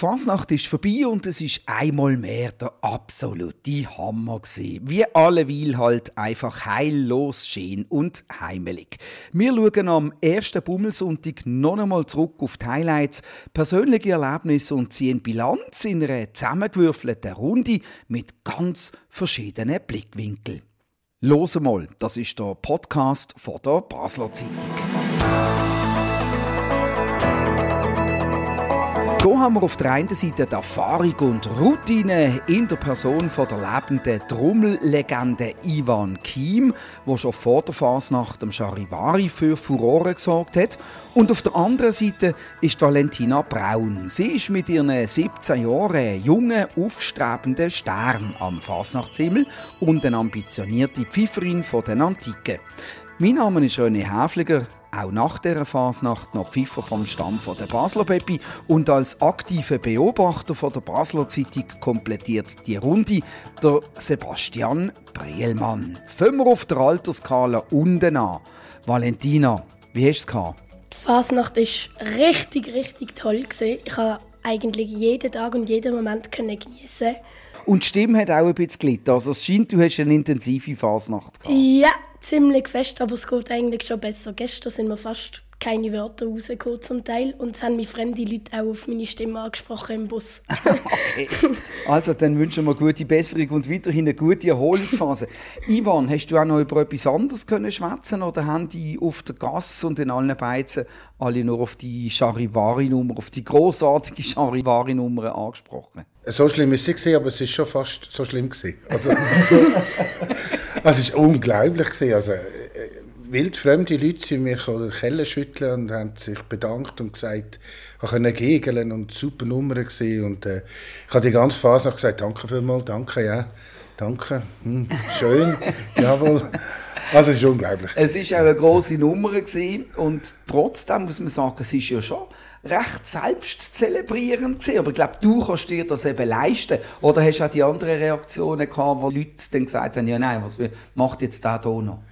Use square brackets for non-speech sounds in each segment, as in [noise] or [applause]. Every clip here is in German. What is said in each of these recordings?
die Fasnacht ist vorbei und es ist einmal mehr der absolute Hammer gewesen. Wie alleweil halt einfach heillos schön und heimelig. Wir schauen am ersten Bummelsonntag noch einmal zurück auf die Highlights, persönliche Erlebnisse und ziehen Bilanz in einer zusammengewürfelten Runde mit ganz verschiedenen Blickwinkeln. Los mal, das ist der Podcast von der Basler Zeitung. Hier haben wir auf der einen Seite die Erfahrung und Routine in der Person von der lebenden Trommellegende Ivan Kiem, wo schon vor der Fasnacht am Charivari für Furore gesorgt hat. Und auf der anderen Seite ist Valentina Braun. Sie ist mit ihren 17 Jahren junge, aufstrebende Stern am Fasnachtshimmel und eine ambitionierte Pfifferin von den Antiken. Mein Name ist René Häfliger auch nach dieser Fasnacht noch Pfiffer vom Stamm von der Basler Peppi und als aktiver Beobachter von der Basler Zeitung komplettiert die Runde der Sebastian Brielmann. Fangen wir auf der Alterskala unten an. Valentina, wie hast du es? Die Fasnacht war richtig, richtig toll. Ich konnte eigentlich jeden Tag und jeden Moment geniessen. Und die Stimme hat auch ein bisschen gelitten. Also es scheint, du hast eine intensive Fasnacht gehabt. Ja, ziemlich fest, aber es geht eigentlich schon besser. Gestern sind wir fast keine Wörter rausgekommen zum Teil und es haben mich fremde Leute auch auf meine Stimme angesprochen im Bus. [laughs] okay. Also dann wünschen wir gute Besserung und weiterhin eine gute Erholungsphase. [laughs] Ivan, hast du auch noch über etwas anderes können schwätzen oder haben die auf der Gasse und in allen Beizen alle nur auf die Charivari-Nummer, auf die großartige Charivari-Nummer angesprochen? So schlimm ist es aber es ist schon fast so schlimm gewesen. Also, [laughs] es war unglaublich gewesen. Also, wildfremde Leute sind mir den Keller schütteln und haben sich bedankt und gesagt, ich konnte gegeln und super Nummern gesehen und äh, ich habe die ganze Phase noch gesagt, danke vielmals, danke, ja, danke, hm, schön, [laughs] jawohl. Also es ist unglaublich. Es war auch eine grosse Nummer gewesen und trotzdem muss man sagen, es ist ja schon recht selbst zelebrierend gewesen. Aber ich glaube, du kannst dir das eben leisten. Oder hast du auch die anderen Reaktionen gehabt, wo Leute dann gesagt haben, ja nein, was macht jetzt hier noch?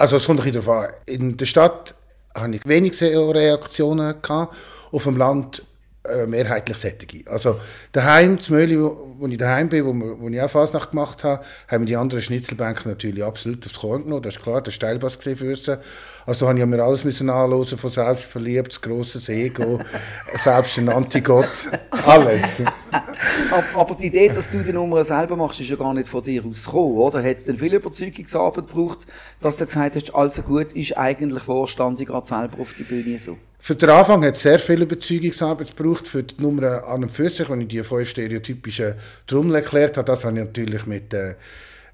Also es kommt ein darauf an. In der Stadt hatte ich wenig Reaktionen gehabt. Auf dem Land äh, mehrheitlich sättige. Also daheim, zum Möli, wo, wo ich daheim bin, wo, wo ich auch Fasnacht gemacht habe, haben die anderen Schnitzelbänke natürlich absolut aufs Korn genommen. Das ist klar, der Steilpass für uns. Also da habe ich mir alles müssen anhören, von selbstverliebt, das grosse Ego, [laughs] selbst ein Antigott, alles. aber, die Idee, dass du die Nummer selber machst, ist ja gar nicht von dir aus gekommen, oder? Hat es denn viel Überzeugungsarbeit gebraucht, dass du gesagt hast, also gut, ist eigentlich Vorstand, gerade selber auf die Bühne so? Für den Anfang hat es sehr viel Überzeugungsarbeit gebraucht. Für die Nummer an und für sich, wenn ich die fünf stereotypischen Trommel erklärt habe, das habe ich natürlich mit äh,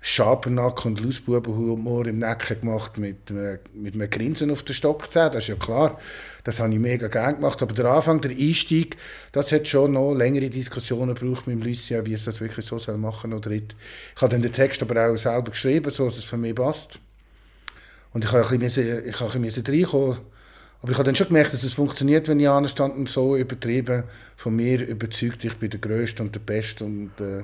Schabernack und Lausbubenhumor im Nacken gemacht, mit, äh, mit einem Grinsen auf der Stockzähne, das ist ja klar. Das habe ich mega gerne gemacht. Aber der Anfang, der Einstieg, das hat schon noch längere Diskussionen gebraucht mit Lucia, wie es das wirklich so soll machen oder nicht. Ich habe dann den Text aber auch selber geschrieben, so dass es für mich passt. Und ich habe ein bisschen, ich habe ein bisschen reinkommen aber ich habe dann schon gemerkt, dass es funktioniert, wenn ich anstand und so übertrieben von mir überzeugt, ich bin der Größte und der Beste. Und, äh,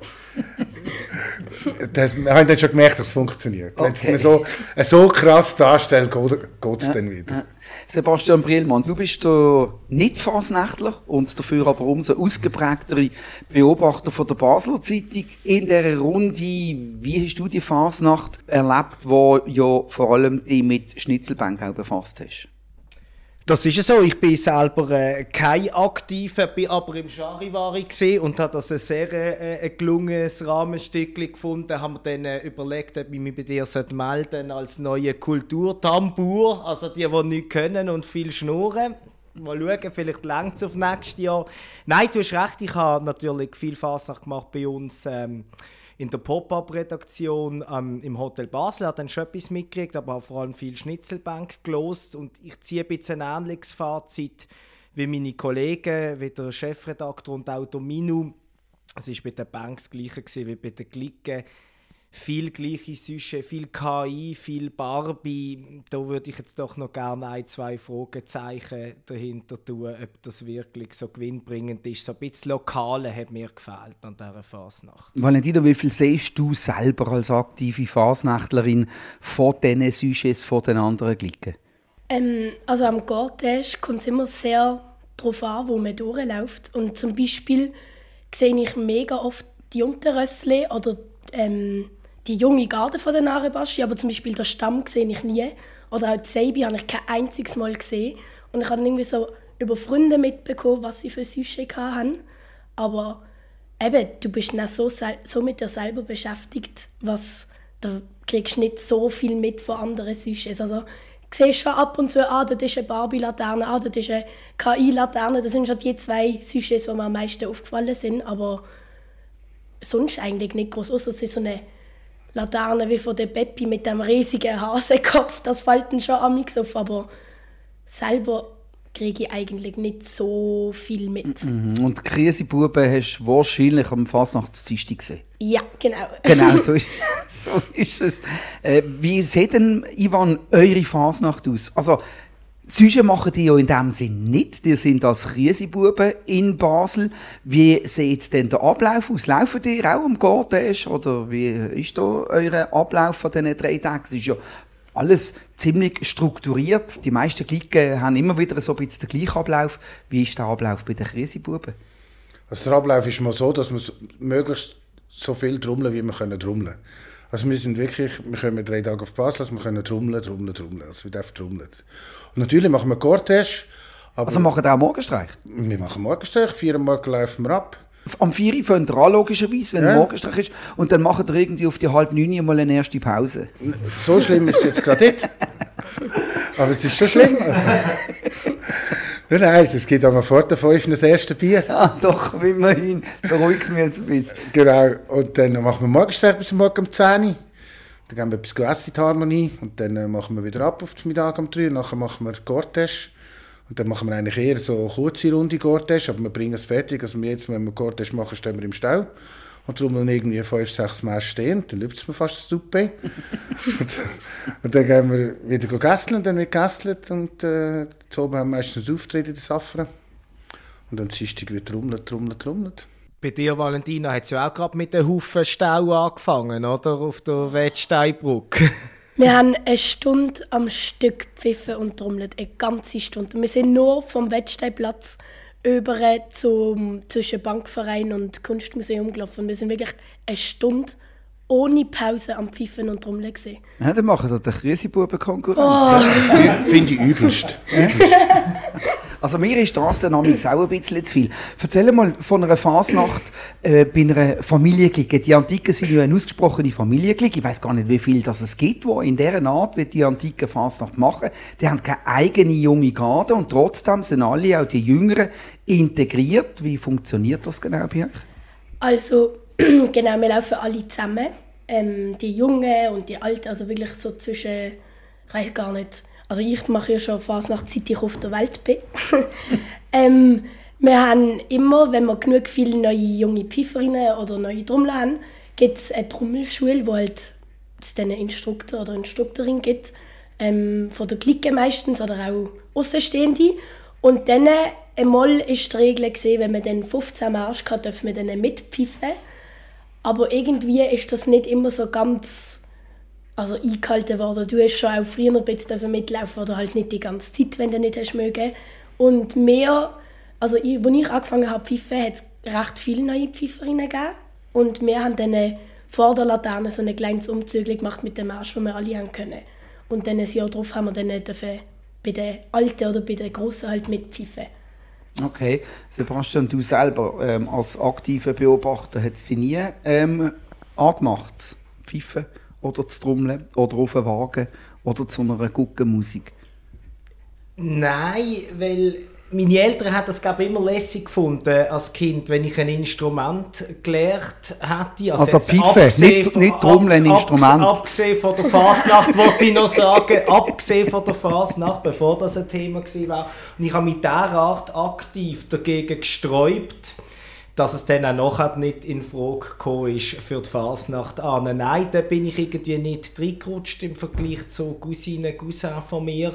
[laughs] das, ich habe dann schon gemerkt, dass es funktioniert. Okay. Wenn es so, so krass darstellt, geht es ja, dann wieder. Ja. Sebastian Brielmann, du bist der Nicht-Fasnächtler und dafür aber umso ausgeprägtere Beobachter von der Basler Zeitung. In dieser Runde, wie hast du die Fasnacht erlebt, wo ja vor allem dich mit Schnitzelbank auch befasst hast? Das ist so. Ich bin selber äh, kein Aktiver, bin aber im Charivari und habe das ein sehr äh, gelungenes Rahmenstück gefunden. Haben wir dann äh, überlegt, ob ich mich bei dir melden als neue Kulturtambur, also die, die nichts können und viel schnurren. Mal schauen, vielleicht längt es auf nächstes Jahr. Nein, du hast recht, ich habe natürlich viel Fasnacht gemacht bei uns. Ähm, in der Pop-Up-Redaktion ähm, im Hotel Basel, hat dann schon etwas mitgekriegt, aber vor allem viel Schnitzelbank gelost und ich ziehe ein bisschen ein ähnliches Fazit wie meine Kollegen, wie der Chefredakteur und auch der Minu. Es war bei den Banks das gleiche wie bei den Glicken viel gleiche Süsche, viel KI, viel Barbie. Da würde ich jetzt doch noch gerne ein, zwei Fragezeichen dahinter tun, ob das wirklich so gewinnbringend ist. So ein bisschen Lokale hat mir gefällt an dieser Fasnacht. Valentina, wie viel siehst du selber als aktive Fasnächtlerin von diesen Sujets von den anderen Glicken? Ähm, also am Gortisch kommt es immer sehr darauf an, wo man durchläuft. Und zum Beispiel sehe ich mega oft die Unterrössli oder ähm, die junge Garde von der Narebaschi, aber zum Beispiel der Stamm sehe ich nie. Oder auch die Seibi habe ich kein einziges Mal gesehen. Und ich habe irgendwie so über Freunde mitbekommen, was sie für Süsche hatten. Aber eben, du bist dann so, so mit dir selber beschäftigt, was da kriegst du nicht so viel mit von anderen Süsches. Also, du siehst schon ab und zu, ah, das ist eine Barbie-Laterne, ah, das ist eine KI-Laterne. Das sind schon die zwei Süsches, die mir am meisten aufgefallen sind. Aber sonst eigentlich nicht groß. Außer es ist so eine Laterne wie von der Peppi mit dem riesigen Hasenkopf. Das fällt dann schon an mich auf. Aber selber kriege ich eigentlich nicht so viel mit. Mhm. Und Krisebuben hast du wahrscheinlich am Fasnachtsdienstag gesehen? Ja, genau. [laughs] Genau, so ist, so ist es. Äh, wie sieht denn, Ivan, eure Fasnacht aus? Also, Süsche machen die ja in dem Sinn nicht. Die sind als Krisebuben in Basel. Wie sieht denn der Ablauf aus? Laufen die auch am Garten? Oder wie ist da euer Ablauf von diesen drei Tagen? Es ist ja alles ziemlich strukturiert. Die meisten Klicken haben immer wieder so ein bisschen den gleichen Ablauf. Wie ist der Ablauf bei den Krisebuben? Also der Ablauf ist mal so, dass wir möglichst so viel trommeln, wie wir können trommeln. Also wir sind wirklich, wir kommen drei Tage auf Basel, also wir können trommeln, trommeln, trommeln. Also wir dürfen trommeln. Und natürlich machen wir Cortège. also machen wir auch Morgenstreich? Wir machen Morgenstreich, viermal laufen wir ab. Am 4 Uhr fängt ihr an, logischerweise, wenn ja. Morgenstreich ist. Und dann machen ihr irgendwie auf die halb neun mal eine erste Pause. So schlimm ist es jetzt gerade nicht. Aber es ist schon schlimm. Also. Nein, es geht aber vor der 5 das erste Bier. [laughs] Ah, doch, immerhin. Beruhigt mich jetzt ein bisschen. Genau. Und dann machen wir Morgenstreich bis morgen um 10 Uhr. Dann gehen wir etwas essen in die Harmonie. Und dann äh, machen wir wieder ab auf den Mittag um 3 Uhr. Nachher machen wir Cortège. Und dann machen wir eigentlich eher so eine kurze Runde Cortège, aber wir bringen es fertig. Also jetzt, wenn wir Cortège machen, stehen wir im Stau. Und dann irgendwie fünf, sechs Mal stehen, dann lübt es mir fast das Duppe. [laughs] und, und, dann gehen wir wieder gasseln, dann wird gasselt und äh, oben haben wir meistens Auftritt in der Safra. Und dann Dienstag wird trommelt, trommelt, trommelt. Bei dir, Valentina, hat es ja auch gerade mit einem Haufen Stau angefangen, oder? Auf der Wettsteinbrücke. [laughs] Wir haben eine Stunde am Stück gepfiffen und trommelt. Eine ganze Stunde. Wir sind nur vom Wettsteinplatz über zum, zwischen Bankverein und Kunstmuseum gelaufen. Wir sind wirklich eine Stunde ohne Pause am Pfiffen und Trommeln gesehen. Ja, dann machen wir den Krisebuben Konkurrenz. Oh. Finde ich übelst. übelst. [laughs] Also mir ist das dann auch ein bisschen zu viel. Erzähl mal von einer Fasnacht äh, bei einer Familienklicke. Die Antiken sind ja eine ausgesprochene Familienklicke. Ich weiß gar nicht, wie viel das es gibt, wo in dieser Art, wie die Antiken Fasnacht machen. Die haben keine eigene junge Garde und trotzdem sind alle, auch die Jüngeren, integriert. Wie funktioniert das genau bei euch? Also, [clears throat] genau, wir laufen alle zusammen. Ähm, die Jungen und die Alten, also wirklich so zwischen, ich weiß gar nicht, also ich mache ja schon fast nach seit ich auf der Welt bin. [laughs] ähm, wir haben immer, wenn wir genug viele neue junge Pfeiferinnen oder neue Trommler haben, gibt es eine Trommelschule, wo halt es dann einen Instruktor oder Instruktorin gibt, ähm, von der Clique meistens oder auch Außenstehende. Und dann einmal ist die Regel gesehen, wenn man dann 15 Marsch hat, dürfen wir dann mitpfeifen. Aber irgendwie ist das nicht immer so ganz also eingehalten worden. Du hast schon auch früher ein bisschen mitlaufen oder halt nicht die ganze Zeit, wenn du nicht hast mögen. Und mehr, also als ich angefangen habe zu pfeifen, hat es recht viele neue Pfeiferinnen gegeben. Und wir haben dann vor der Laterne so ein kleines Umzug gemacht mit dem Marsch, den wir alle haben können. Und dann ein Jahr darauf haben wir dann bei den Alten oder bei den Grossen halt mitpfeifen. Okay, Sebastian, du selber ähm, als aktiver Beobachter hast sie nie ähm, angemacht, pfeifen? oder zu trommeln oder auf einen Wagen oder zu einer guten Musik? Nein, weil meine Eltern haben das glaube ich, immer lässig gefunden als Kind, wenn ich ein Instrument gelernt hätte. Also, also Pfeife, nicht, nicht Trommeln, ein Instrument. Abgesehen von der Fasnacht, [laughs] wollte ich noch sagen, abgesehen von der Fasnacht, bevor das ein Thema war. Und ich habe mich derart aktiv dagegen gesträubt, dass es dann auch nachher nicht in Frage gekommen ist für die Fasnacht an. Nein, da bin ich irgendwie nicht reingerutscht im Vergleich zu Cousinen, Cousin von mir.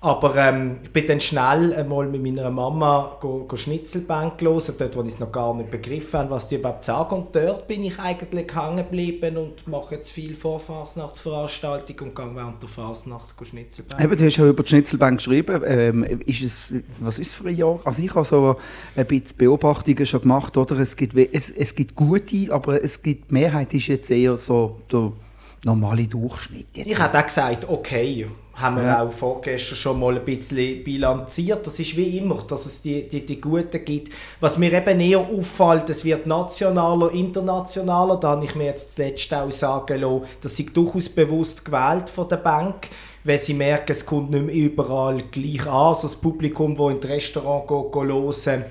Aber ähm, ich bin dann schnell einmal mit meiner Mama go, go Schnitzelbank los, dort wo ich es noch gar nicht begriffen habe, was die überhaupt sagen. Und dort bin ich eigentlich hängen geblieben und mache jetzt viel Vorfasnachtsveranstaltungen und gehe während der Fasnacht Schnitzelbank. Eben, du hast ja über die Schnitzelbank geschrieben. Ähm, ist es, was ist es für ein Jahr? Also ich habe so ein bisschen Beobachtungen schon gemacht, oder? Es gibt, es, es gibt gute, aber es gibt, die Mehrheit ist jetzt eher so der normale Durchschnitt. Jetzt. Ich habe auch gesagt, okay, haben wir ja. auch vorgestern schon mal ein bisschen bilanziert. Das ist wie immer, dass es die, die, die Guten gibt. Was mir eben eher auffällt, es wird nationaler, internationaler. Da habe ich mir jetzt zuletzt auch sagen lassen, dass sie durchaus bewusst gewählt von der Bank, weil sie merken, es kommt nicht mehr überall gleich an. Also das Publikum, das in das Restaurant geht, geht hören,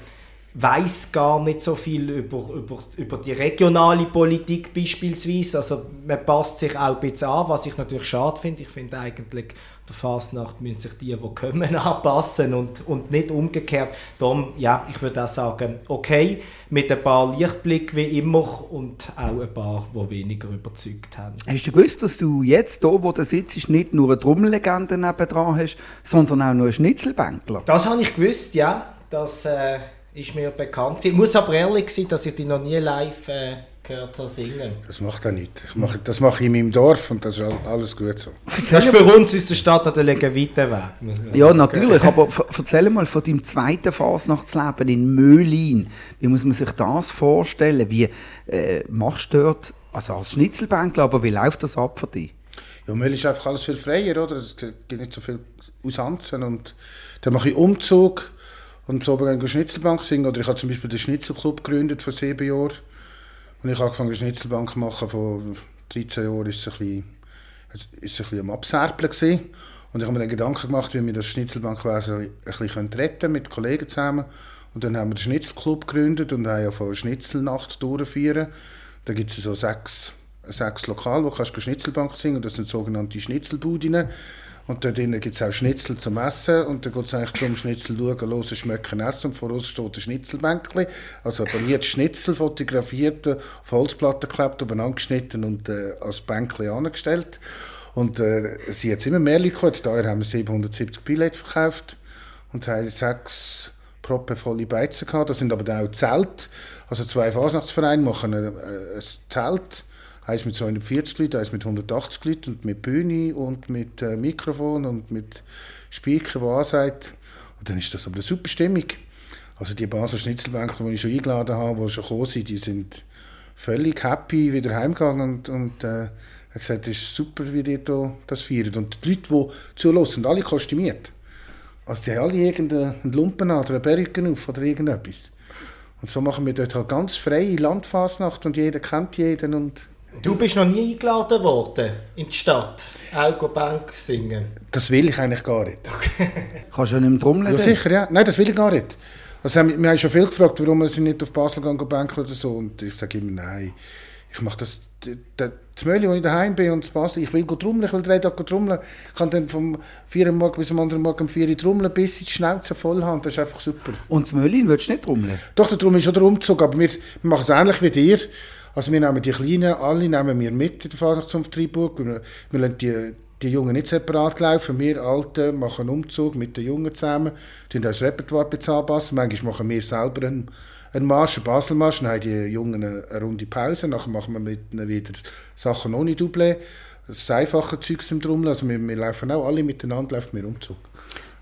weiß gar nicht so viel über, über, über die regionale Politik beispielsweise. Also man passt sich auch ein bisschen an, was ich natürlich schade finde. Ich finde eigentlich, der Fasnacht müssen sich die, die kommen, [laughs] anpassen und, und nicht umgekehrt. Darum, ja, ich würde auch sagen, okay, mit ein paar Lichtblicken wie immer und auch ein paar, die weniger überzeugt haben. Hast du gewusst, dass du jetzt, hier, wo du sitzt, nicht nur eine Trommellegende nebenan hast, sondern auch noch einen Schnitzelbänkler? Das habe ich gewusst, ja. Das... Äh, ist mir bekannt. Ich muss aber ehrlich sein, dass ich die noch nie live äh, gehört habe singen. Das macht er nicht. Ich mache, das mache ich in meinem Dorf und das ist alles gut so. Das ist für uns aus der Stadt natürlich ein weiter Weg. Ja, natürlich. Aber erzähl mal von deinem zweiten Fasnachtsleben in Möhlin. Wie muss man sich das vorstellen? Wie äh, machst du dort, also als Schnitzelbänkler, aber wie läuft das ab für dich? Ja, Möhl ist einfach alles viel freier, oder? Es gibt nicht so viel Ausanzen und dann mache ich Umzug und so eine Schnitzelbank singen. Oder ich habe zum Beispiel den Schnitzelclub gegründet vor sieben Jahren. Und ich habe angefangen, eine Schnitzelbank zu machen. Vor 13 Jahren ist es ein bisschen, ist ein bisschen am Abserpeln gewesen. Und ich habe mir dann Gedanken gemacht, wie wir das Schnitzelbankwesen ein bisschen retten mit Kollegen zusammen. Und dann haben wir den Schnitzelclub gegründet und haben ja von Schnitzelnacht durchführen. Da gibt es so sechs, sechs Lokale, wo du Schnitzelbank singen kannst. Das sind sogenannte Schnitzelbudinnen. Und da drinnen gibt es auch Schnitzel zum Essen. Und da geht es eigentlich darum, Schnitzel schauen, hören, schmecken, essen. Und vor uns steht ein Schnitzelbänkchen. Also poliert Schnitzel fotografiert, auf Holzplatten geklebt, übereinander geschnitten und äh, als Bänkchen angestellt. Und äh, sie hat immer mehr Leute gekommen. Daher haben wir 770 Billette verkauft und haben sechs proppenvolle Beizen gehabt. Das sind aber auch Zelt. Also zwei Fasnachtsvereine machen ein, äh, ein Zelt Eins mit 240 Leuten, eins mit 180 Leuten und mit Bühne und mit äh, Mikrofon und mit Speaker, der ansagt. Und dann ist das aber eine super Stimmung. Also die Basel Schnitzelbänke, die ich schon eingeladen habe, die schon gekommen sind, die sind völlig happy wieder heimgegangen und, und äh, hat gesagt, es ist super, wie die das feiern. Und die Leute, die zulassen, sind alle kostümiert. Also die haben alle irgendeinen Lumpen an oder eine Perücke auf oder irgendetwas. Und so machen wir dort halt ganz freie Landfasnacht und jeder kennt jeden und Du bist noch nie eingeladen worden in die Stadt, auch Bank singen? Das will ich eigentlich gar nicht. Okay. [laughs] Kannst du nicht im Trommeln? Ja, sicher, ja. Nein, das will ich gar nicht. Also, wir haben schon viel gefragt, warum wir nicht auf Basel gehen, Bank oder so. Und ich sage immer, nein, ich mache das... Das Möli, wo ich daheim bin und in Basel, ich will trommeln, ich will drei Tage trommeln. Ich kann dann vom 4 Uhr morgen bis am anderen Morgen um 4 Uhr trommeln, bis ich die Schnauze voll habe. Das ist einfach super. Und das Möli willst du nicht trommeln? Doch, der Trommel ist schon der Umzug, aber wir, wir machen es ähnlich wie dir. Also wir nehmen die Kleinen, alle nehmen wir mit in der Fasnachtszunft Freiburg. Wir, wir lassen die, die Jungen nicht separat laufen. Wir Alten machen einen Umzug mit den Jungen zusammen, die das Repertoire anpassen. Manchmal machen wir selber einen, einen Marsch, einen Baselmarsch, dann haben die Jungen eine, eine Runde Pause, nachher machen wir mit ihnen wieder Sachen ohne Double. Das einfache Zeugs im Trommel, also wir, wir laufen auch alle miteinander, laufen wir Umzug.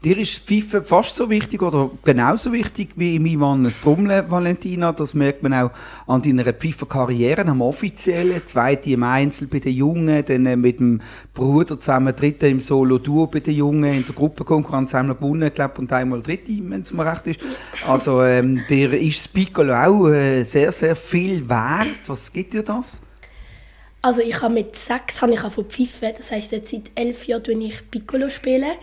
Dir ist FIFA fast so wichtig oder genauso wichtig wie im Ivan Strumle, Valentina. Das merkt man auch an deiner FIFA-Karriere, am offiziellen, zweite im Einzel bei den Jungen, dann äh, mit dem Bruder zusammen, dritte im Solo-Duo bei den Jungen, in der Gruppenkonkurrenz einmal gewonnen, glaube und einmal dritte, wenn es mir recht ist. Also ähm, dir ist das Piccolo auch äh, sehr, sehr viel wert. Was gibt dir das? Also ich habe mit sechs habe ich von pfiffen, das heisst jetzt seit elf Jahren spiele ich Piccolo spielen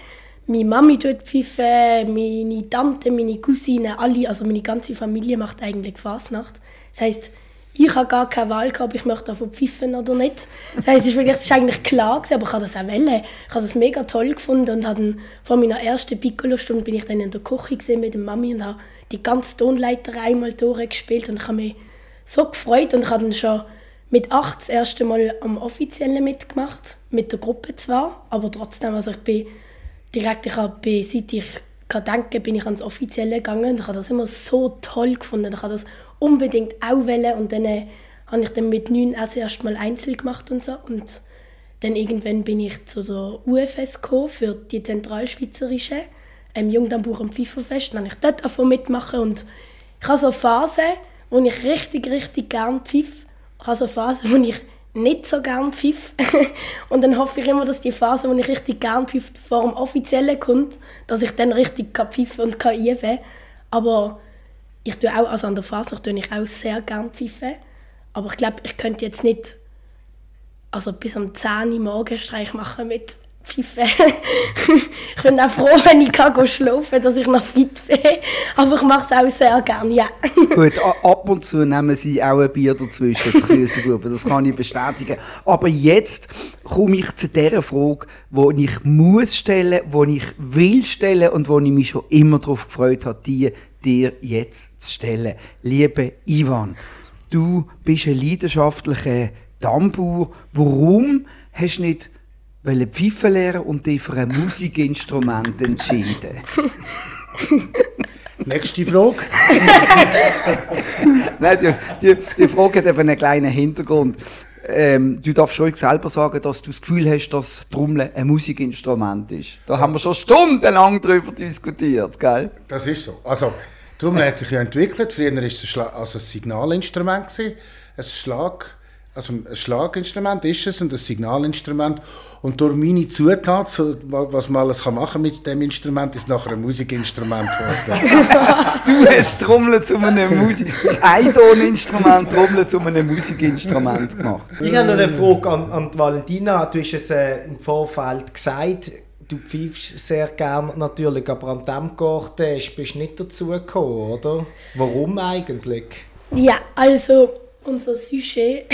meine Mami tut pfeifen, meine Tante, meine Cousine, alle, also meine ganze Familie macht eigentlich Fasnacht. Das heisst, ich habe gar keine Wahl gehabt, ob ich möchte davon pfeifen oder nicht. Das heisst, es ist, eigentlich klar gewesen, aber ich habe das auch wollen. Ich habe das mega toll gefunden und habe vor meiner ersten Piccolo-Stunde bin ich dann in der Küche mit der Mami und habe die ganze Tonleiter einmal durchgespielt und ich habe mich so gefreut und ich habe dann schon mit acht das erste Mal am Offiziellen mitgemacht, mit der Gruppe zwar, aber trotzdem, also ich bin direkt, ich habe, seit ich kann denken, bin ich ans Offizielle gegangen. Ich habe das immer so toll gefunden. Ich habe das unbedingt auch wollen. Und dann äh, habe ich dann mit neun erst erst mal Einzel gemacht und so. Und dann irgendwann bin ich zu der UFS für die Zentralschweizerische ähm, Jungdambuch und Pfeiferfest. Dann habe ich dort davon mitmachen und ich habe so eine Phase, wo ich richtig, richtig gerne pfiff. Ich habe so eine Phase, wo ich nicht so gerne pfiff. [laughs] und dann hoffe ich immer, dass die Phase, wo ich richtig gerne pfiff, vor dem Offiziellen kommt, dass ich dann richtig kann pfiffen und kann üben Aber ich tue auch, also an der Phase tue ich auch sehr gerne pfiffen. Aber ich glaube, ich könnte jetzt nicht also bis um 10 Uhr Morgenstreich machen mit Pfeife. [laughs] ich bin auch froh, wenn ich kann schlafen dass ich noch fit bin. Aber ich mache es auch sehr gerne, ja. [laughs] Gut, ab und zu nehmen sie auch ein Bier dazwischen, die das kann ich bestätigen. Aber jetzt komme ich zu der Frage, die ich muss stellen, die ich will stellen und wo ich mich schon immer darauf gefreut habe, die dir jetzt zu stellen. Liebe Ivan, du bist ein leidenschaftlicher Dammbauer. Warum hast du nicht Pfeifen lernen und dich für ein Musikinstrument entschieden? [laughs] Nächste Frage. [laughs] Nein, die, die, die Frage hat eben einen kleinen Hintergrund. Ähm, du darfst ruhig selber sagen, dass du das Gefühl hast, dass Trommeln ein Musikinstrument ist. Da haben wir schon stundenlang darüber diskutiert, gell? Das ist so. Also, Trommeln hat sich ja entwickelt. Früher war es ein, also ein Signalinstrument, ein Schlag also ein Schlaginstrument ist es und ein Signalinstrument. Und durch meine Zutat, so, was man alles kann machen mit dem Instrument, ist nachher ein Musikinstrument geworden. [laughs] du hast Trommeln zu einem Musik, Trommeln zu einem Musikinstrument gemacht. Ich habe noch eine Frage an, an Valentina. Du hast es äh, im Vorfeld gesagt. Du pfeifst sehr gerne natürlich, aber an diesem Garten bist du nicht dazu gekommen, oder? Warum eigentlich? Ja, also unser Sujet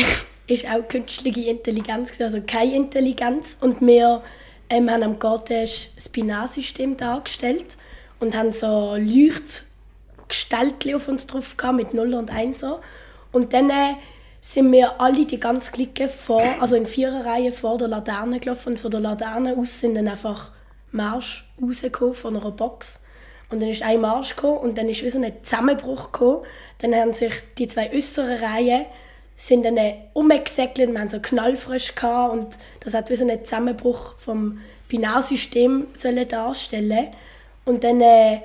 ist auch künstliche Intelligenz, also keine Intelligenz. Und wir ähm, haben am Garten das Binarsystem dargestellt und haben so Leuchtgestaltchen auf uns drauf gehabt, mit 0 und 1. Und dann äh, sind wir alle die ganze Clique vor, also in vierer Reihe vor der Laterne gelaufen und von der Laterne aus sind dann einfach Marsch rausgekommen von einer Box. Und dann ist ein Marsch gekommen und dann ist wie so ein Zusammenbruch gekommen. Dann haben sich die zwei äußeren Reihen sind dann umgesäckelt, wir hatten so knallfrisch gehabt und das hat wie so einen Zusammenbruch vom Binarsystem darstellen. Und dann äh,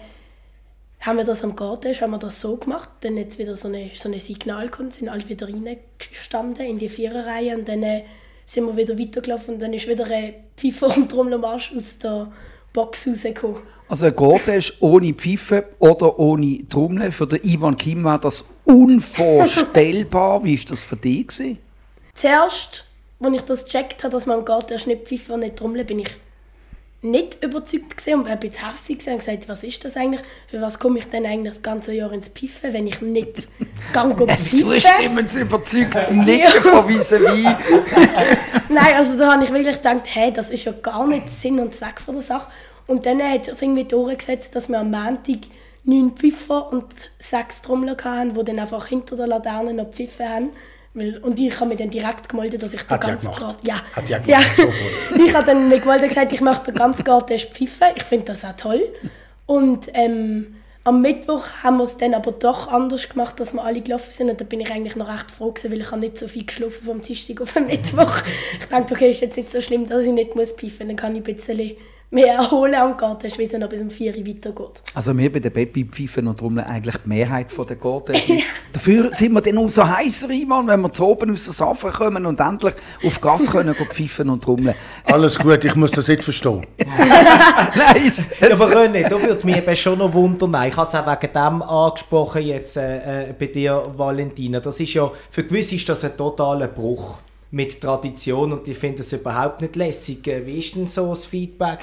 haben wir das am Garten, haben wir das so gemacht, dann jetzt wieder so eine, so eine Signal kommt, sind alle wieder reingestanden in die Viererreihe. Und dann äh, sind wir wieder weitergelaufen und dann ist wieder ein Pfeifer und Trommelmarsch aus der Box rausgekommen. Also ein ist ohne Pfeife oder ohne Trommel. Für den Ivan Kim war das unvorstellbar. Wie war das für dich? Gewesen? Zuerst, als ich das gecheckt habe, dass man im Garten nicht Pfeife und nicht Trommel, bin ich nicht überzeugt gewesen und ein bisschen hässlich und gesagt, was ist das eigentlich? Für was komme ich denn eigentlich das ganze Jahr ins Pfeifen, wenn ich nicht [laughs] gang go Zustimmen zu überzeugt zu [laughs] nicken von vis wie [laughs] Nein, also da habe ich wirklich gedacht, hey, das ist ja gar nicht Sinn und Zweck von der Sache. Und dann hat es irgendwie durchgesetzt, dass wir am Montag neun Pfiffer und sechs Trommler hatten, die dann einfach hinter der Laterne noch Pfiffe haben. Und ich habe mich dann direkt gemeldet, dass ich den ganzen Garten... Ja, Hat ja gemacht, ja. sofort. [laughs] ich habe dann mich gemeldet und gesagt, ich möchte den ganzen Garten pfiffen. Ich finde das auch toll. Und ähm, am Mittwoch haben wir es dann aber doch anders gemacht, dass wir alle gelaufen sind. Und da bin ich eigentlich noch recht froh gewesen, weil ich habe nicht so viel geschlafen vom Dienstag auf den Mittwoch. Ich dachte, okay, ist jetzt nicht so schlimm, dass ich nicht muss pfeifen muss. Dann kann ich ein bisschen mehr erholen am Gartenschwissen, noch bis um 4 Uhr weitergeht. Also wir bei den Baby pfeifen und darum eigentlich die Mehrheit der Garten. [laughs] Dafür sind wir dann umso heißer, Iman, wenn wir zu oben aus der Safe kommen und endlich auf Gas können pfeifen und trommeln. Alles gut, ich muss das jetzt verstehen. [laughs] Nein, aber René, da würde mich eben schon noch wundern. Ich habe es auch wegen dem angesprochen jetzt äh, äh, bei dir, Valentina. Das ist ja, für gewisse ist das ein totaler Bruch mit Tradition und ich finde es überhaupt nicht lässig. Äh, wie ist denn so das Feedback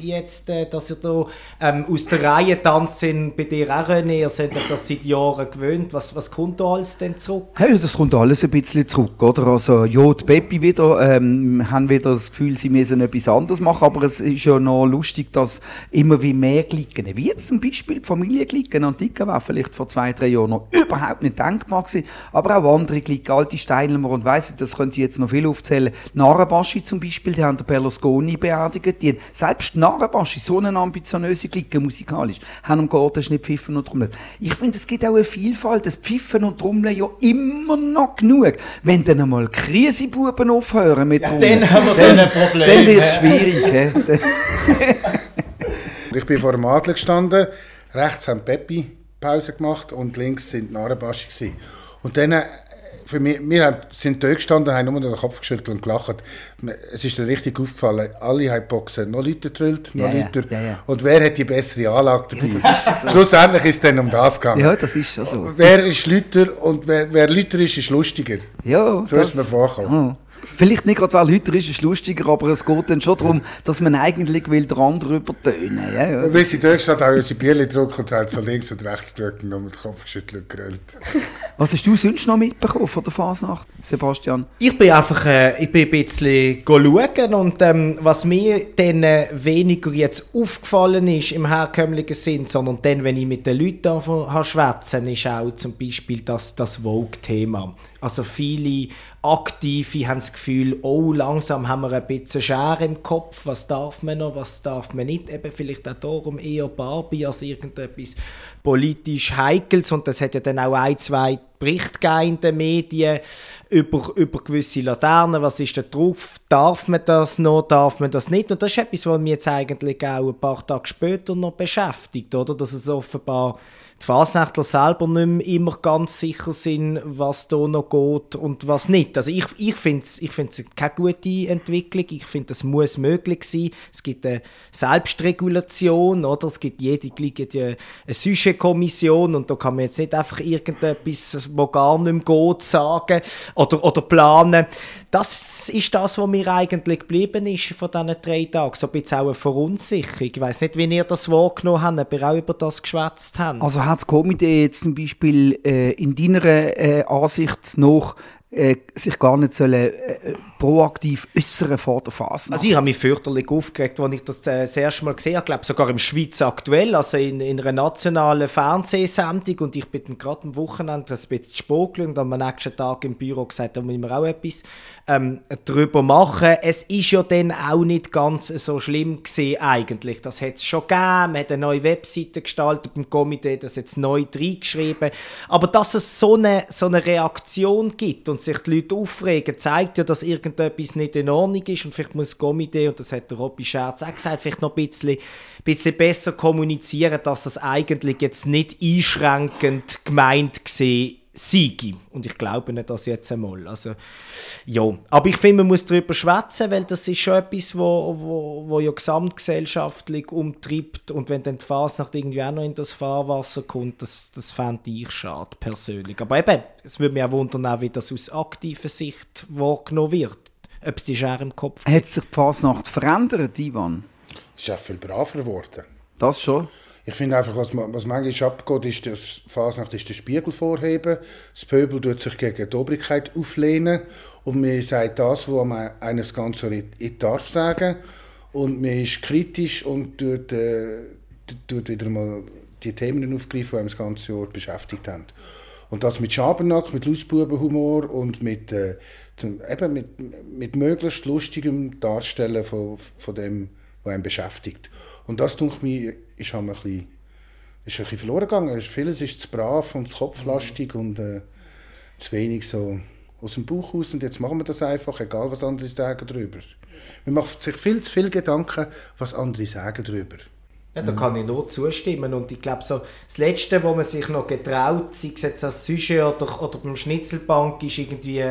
jetzt, äh, dass ihr da ähm, aus der Reihe tanzt sind, bei dir auch René, ihr seid euch das seit Jahren gewöhnt. Was, was kommt da alles denn zurück? Hey, das kommt alles ein bisschen zurück, oder? Also ja, Peppi wieder, ähm, haben wieder das Gefühl, sie müssen etwas anderes machen, aber es ist ja noch lustig, dass immer wie mehr Glicken, wie jetzt zum Beispiel die Familienglicken, Antike war vielleicht vor zwei, drei Jahren noch überhaupt nicht denkbar gewesen, aber auch andere Glicken, alte Steinler und weiss das können könnte jetzt noch viel aufzählen. Narrenbaschi zum Beispiel, die haben der Berlusconi beerdigt. Die, selbst Narrenbaschi, so eine ambitioniöse Clique musikalisch, haben am Gartenschnitt Pfiffen und Trommeln. Ich finde, es gibt auch eine Vielfalt. Das Pfiffen und Trommeln ja immer noch genug. Wenn dann einmal Krisebuben aufhören mit ja, Trommeln, dann haben wir dann, ein Problem. Dann wird es schwierig. [laughs] ich bin vor dem Adler gestanden, rechts haben Peppi Pause gemacht und links sind Narrenbaschi Und dann für mich, wir sind dort gestanden, haben nur den Kopf geschüttelt und gelacht. Es ist mir richtig aufgefallen, alle haben Boxen noch Leute gedrillt, noch ja, Leute. Ja, ja, Und wer hat die bessere Anlage dabei? So. Schlussendlich ist es dann um das gegangen. Ja, das ist schon so. Wer ist Lüter und wer, wer Lüter ist, ist lustiger. Ja, so das, ist mir vorgekommen. Oh. Vielleicht nicht gerade, weil heute ist es lustiger, aber es geht dann schon darum, dass man eigentlich will den anderen übertönen will. Ja, ja. Wie sie dort steht, auch unsere Bierchen drucken und hat so links und rechts gedrückt und mit dem Kopf geschüttelt und geröllt. Was hast du sonst noch mitbekommen von der Fasnacht, Sebastian? Ich bin einfach äh, ich bin ein bisschen schauen und ähm, was mir dann äh, weniger jetzt aufgefallen ist im herkömmlichen Sinn, sondern dann, wenn ich mit den Leuten schwätzen, ist auch zum Beispiel das, das Vogue-Thema. Also viele Aktive haben das Gefühl, oh, langsam haben wir ein bisschen Schere im Kopf, was darf man noch, was darf man nicht. Eben vielleicht auch darum eher Barbie als irgendetwas politisch Heikels. Und das hat ja dann auch ein, zwei Berichte in den Medien über, über gewisse Laternen. Was ist da drauf? Darf man das noch? Darf man das nicht? Und das ist etwas, was mich jetzt eigentlich auch ein paar Tage später noch beschäftigt, oder? Dass es offenbar die Fasnächtler selber nicht mehr immer ganz sicher sind, was da noch geht und was nicht. Also ich, ich finde es ich keine gute Entwicklung. Ich finde, es muss möglich sein. Es gibt eine Selbstregulation, oder? Es gibt jede gibt eine Sujet-Kommission und da kann man jetzt nicht einfach irgendetwas, was gar nicht mehr geht, sagen oder, oder planen. Das ist das, was mir eigentlich geblieben ist von diesen drei Tagen. So ein bisschen auch eine Verunsicherung. Ich weiß nicht, wie ihr das wahrgenommen habt, ihr auch über das geschwätzt habt. Also hat das Komitee jetzt zum Beispiel äh, in deiner äh, Ansicht noch äh, sich gar nicht sollen, äh, proaktiv äußern vor der Phase. Also ich habe mich fürchterlich aufgeregt, als ich das äh, das erste Mal gesehen habe, glaube sogar im Schweiz aktuell, also in, in einer nationalen Fernsehsendung und ich bin dann gerade am Wochenende ein bisschen und am nächsten Tag im Büro gesagt, da müssen wir auch etwas ähm, darüber machen. Es ist ja dann auch nicht ganz so schlimm gesehen eigentlich. Das hat es schon gegeben, man hat eine neue Webseite gestaltet beim Komitee, das jetzt neu reingeschrieben. Aber dass es so eine, so eine Reaktion gibt und sich die Leute aufregen, zeigt ja, dass irgendetwas nicht in Ordnung ist und vielleicht muss Komitee, und das hat der Robby Scherz auch gesagt, vielleicht noch ein bisschen, bisschen besser kommunizieren, dass das eigentlich jetzt nicht einschränkend gemeint war siege. Und ich glaube nicht das jetzt einmal. Also, ja. Aber ich finde, man muss darüber schwätzen, weil das ist schon etwas, wo, wo, wo ja gesamtgesellschaftlich umtreibt. Und wenn dann die Fasnacht irgendwie auch noch in das Fahrwasser kommt, das, das fände ich schade, persönlich. Aber eben, es würde mich auch wundern, wie das aus aktiver Sicht wahrgenommen wird. Ob es die Schere im Kopf gibt. Hat sich die Fasnacht verändert, Ivan? Es ist auch viel braver geworden. Das schon? Ich finde einfach, was, was manchmal abgeht, ist, dass Fasnacht ist der Spiegel vorheben. Das Pöbel tut sich gegen die Obrigkeit auflehnen und man sagt das, was man eines Ganzen nicht darf sagen. Und man ist kritisch und tut, äh, tut wieder mal die Themen aufgreifen, die einem das ganze Jahr beschäftigt haben. Und das mit Schabernack, mit Lausbubenhumor und mit, äh, eben mit, mit möglichst lustigem Darstellen von, von dem, was einen beschäftigt. Und das, denke ich, ist halt ein bisschen, ist ein bisschen verloren gegangen. Vieles ist zu brav und zu kopflastig und äh, zu wenig so aus dem Bauch raus. Und jetzt machen wir das einfach, egal was andere sagen darüber. Man macht sich viel zu viel Gedanken, was andere sagen darüber. Ja, da kann ich nur zustimmen. Und ich glaube, so das Letzte, wo man sich noch getraut, sei es jetzt als Sujet oder, oder beim Schnitzelbank, ist irgendwie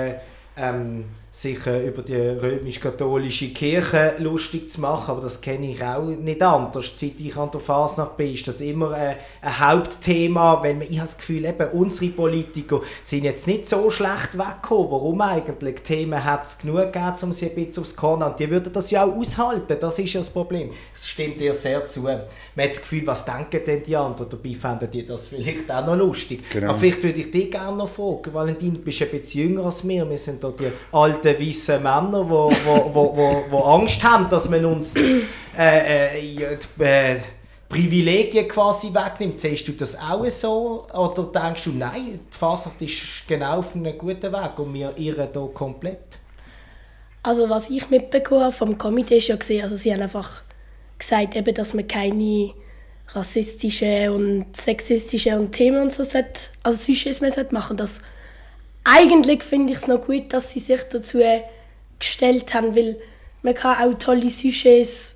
ähm, sich äh, über die römisch-katholische Kirche lustig zu machen, aber das kenne ich auch nicht anders. Seit ich an der Fasnacht bin, ist das immer äh, ein Hauptthema, wenn man, ich habe das Gefühl, eben, unsere Politiker sind jetzt nicht so schlecht weggekommen. Warum eigentlich? Die Themen hat es genug gegeben, um sie ein bisschen aufs Korn und die würden das ja auch aushalten, das ist ja das Problem. Das stimmt dir sehr zu. Man hat das Gefühl, was denken denn die anderen? Dabei fänden die das vielleicht auch noch lustig. Genau. Aber vielleicht würde ich dich gerne noch fragen, Valentin, du bist ein bisschen jünger als wir, wir sind da die alten alten weißen Männer, die wo, wo, wo, wo, wo Angst haben, dass man uns äh, äh, äh, Privilegien quasi wegnimmt. Siehst du das auch so? Oder denkst du, nein, die Fasnacht ist genau auf einem guten Weg und wir irren hier komplett? Also was ich mitbekommen habe vom Komitee ist ja gesehen, also sie haben einfach gesagt, eben, dass man keine rassistische und sexistische und Themen und so sollte, also Sujets sollte machen. Das eigentlich finde ich es noch gut, dass sie sich dazu gestellt haben, weil man kann auch tolle Sujets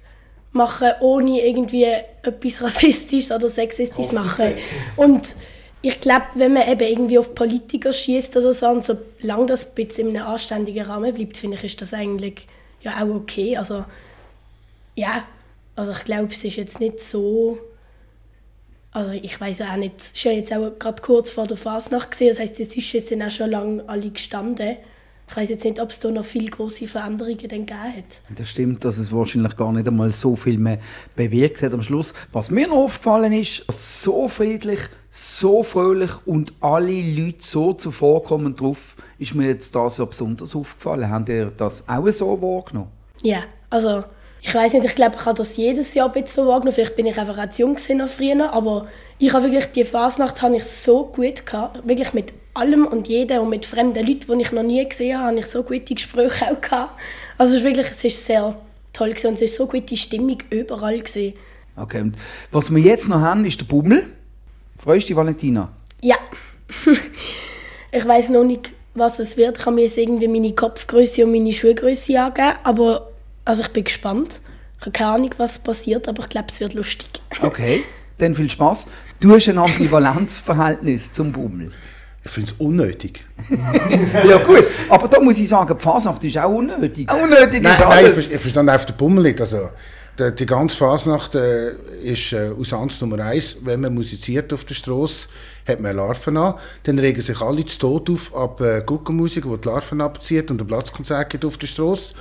machen, ohne irgendwie etwas rassistisch oder sexistisch zu machen. Und ich glaube, wenn man eben irgendwie auf Politiker schießt oder so, und solange das ein bisschen in einem anständigen Rahmen bleibt, finde ich, ist das eigentlich ja auch okay. Also ja, also ich glaube, es ist jetzt nicht so also ich weiß auch nicht, es ist ja jetzt auch gerade kurz vor der Fasnacht gesehen, das heißt die Sujets sind auch schon lange alle gestanden. Ich weiß jetzt nicht, ob es da noch viele große Veränderungen dann gegeben hat. Das stimmt, dass es wahrscheinlich gar nicht einmal so viel mehr bewirkt hat am Schluss. Was mir noch aufgefallen ist, so friedlich, so fröhlich und alle Leute so zuvorkommend drauf, ist mir jetzt da so besonders aufgefallen. Habt ihr das auch so wahrgenommen? Ja, also ich weiß nicht, ich glaube, ich habe das jedes Jahr ein bisschen so wahrgenommen. Vielleicht bin ich einfach auch zu jung noch früher, aber ich habe wirklich, die Fasnacht habe ich so gut gehabt. Wirklich mit allem und jedem und mit fremden Leuten, die ich noch nie gesehen habe, habe ich so gute Gespräche auch gehabt. Also es ist wirklich, es ist sehr toll gewesen und es ist so gute Stimmung überall gewesen. Okay, und was wir jetzt noch haben, ist der Bummel. Freust du dich, Valentina? Ja. [laughs] ich weiß noch nicht, was es wird. Ich habe mir jetzt irgendwie meine Kopfgröße und meine Schuhgröße angeben, aber also ich bin gespannt. Ich habe keine Ahnung, was passiert, aber ich glaube, es wird lustig. [laughs] Okay, dann viel Spaß. Du hast ein Ambivalenzverhältnis zum Bummel. Ich finde es unnötig. [laughs] ja gut, aber da muss ich sagen, die Fasnacht ist auch unnötig. Unnötig nein, ist nein, ich, ich verstehe einfach den Bummel nicht. Also, die, die ganze Fasnacht äh, ist äh, aus Angst Nummer eins, wenn man musiziert auf der Straße, hat man Larven an. Dann regen sich alle zu Tod auf ab äh, Guckenmusik, die die Larven abzieht und ein Platzkonzert geht auf der Straße.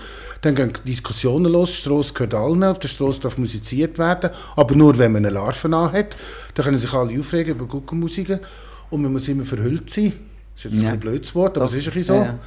Dann gehen Diskussionen los, die Straße gehört allen, auf der Straße darf musiziert werden, aber nur, wenn man eine Larven an hat. Dann können sich alle aufregen über Guckenmusik und man muss immer verhüllt sein. Das ist jetzt ja. ein blödes Wort, aber es ist ein bisschen so. Ja.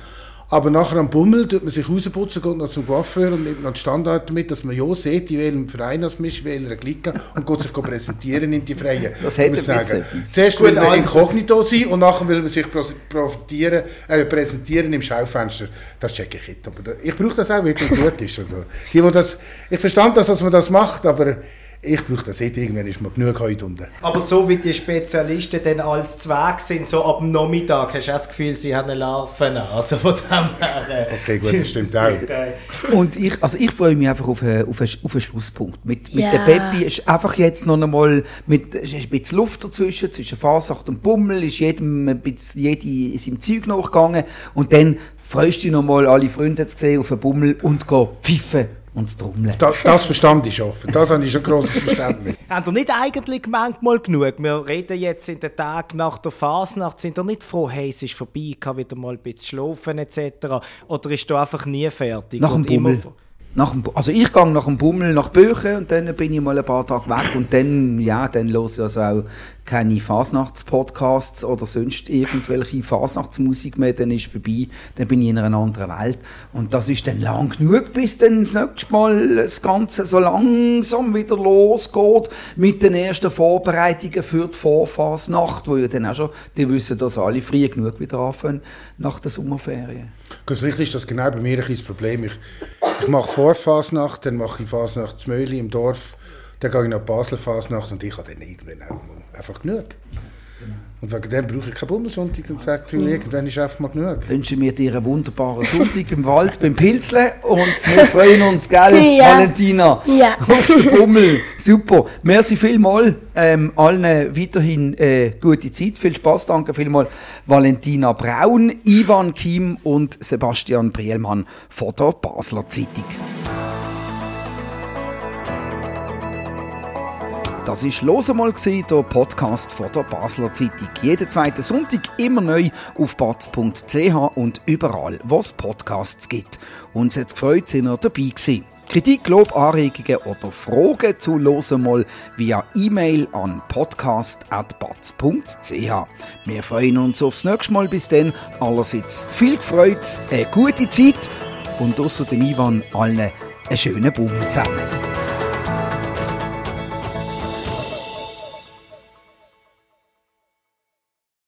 Aber nachher am Bummel tut man sich rausputzen, geht noch zum Coiffeur und nimmt noch den Standard mit, dass man ja sieht, in welchem Verein das ist, in welcher Clique und geht sich präsentieren in die Freien. Das hätte sagen. Zuerst will man inkognito sein und nachher will man sich profitieren, äh, präsentieren im Schaufenster. Das checke ich nicht. Aber ich brauche das auch, weil es gut ist. Also, die, die das, ich verstand das, dass man das macht, aber ich brauche das nicht, irgendwann ist mir genug heute unten. Aber so wie die Spezialisten dann als Zweig sind, so ab dem Nachmittag, hast du das Gefühl, sie haben eine Larven Also von dem her... Äh, okay, gut, das stimmt [laughs] auch. Und ich, also ich freue mich einfach auf einen, auf einen, auf einen Schlusspunkt. Mit, mit ja. der Peppi ist einfach jetzt noch einmal, mit, ist ein bisschen Luft dazwischen, zwischen Fasacht und Bummel, ist jedem ein bisschen, jede seinem Zeug nachgegangen und dann freust du dich noch mal, alle Freunde zu sehen auf den Bummel und gehen pfiffen und das Trommeln. Das, das verstand ich. Für das habe ich schon großes Verständnis. [laughs] Habt ihr nicht eigentlich manchmal genug? Wir reden jetzt in den Tagen nach der Fasnacht. Sind ihr nicht froh, hey, es ist vorbei, ich kann wieder mal ein bisschen schlafen etc.? Oder ist du einfach nie fertig? Nach dem Bummel. Nach dem, also ich gehe nach dem Bummel nach Büchen und dann bin ich mal ein paar Tage weg und dann, ja, dann höre ich also auch keine Fasnachtspodcasts oder sonst irgendwelche Fasnachtsmusik mehr, dann ist vorbei, dann bin ich in einer anderen Welt. Und das ist dann lang genug, bis dann das nächste Mal das Ganze so langsam wieder losgeht mit den ersten Vorbereitungen für die Vorfasnacht, wo ja dann auch schon, die wissen, dass alle früh genug wieder anfangen nach der Sommerferien. Ganz richtig ist das genau bei mir ein das Problem. Ich, ich mache Vorfasnacht, dann mache ich Fasnacht Zmöli im Dorf, dann gehe ich nach Basel Fasnacht und ich habe dann irgendwann auch einfach genug. Und wegen dem brauche ich keinen Bundessonntag und sage, irgendwann ist einfach mal genug. Wünschen wir dir einen wunderbaren Sonntag im Wald beim Pilzeln und wir [laughs] freuen uns, gell, ja. Valentina? Ja. [laughs] Auf den Bummel. Super. Merci vielmals. Ähm, allen weiterhin äh, gute Zeit. Viel Spaß. Danke vielmals, Valentina Braun, Ivan Kim und Sebastian Brielmann von der Basler Zeitung. Das ist «Los einmal» der Podcast von der Basler Zeitung. Jeden zweiten Sonntag immer neu auf batz.ch und überall, wo es Podcasts gibt. Uns hat es gefreut, sind ihr dabei gewesen. Kritik, Lob, Anregungen oder Fragen zu «Los einmal» via E-Mail an podcast.batz.ch. Wir freuen uns aufs nächste Mal. Bis dann allerseits viel gefreut, eine gute Zeit und außer dem Ivan allen einen schönen Baum zusammen.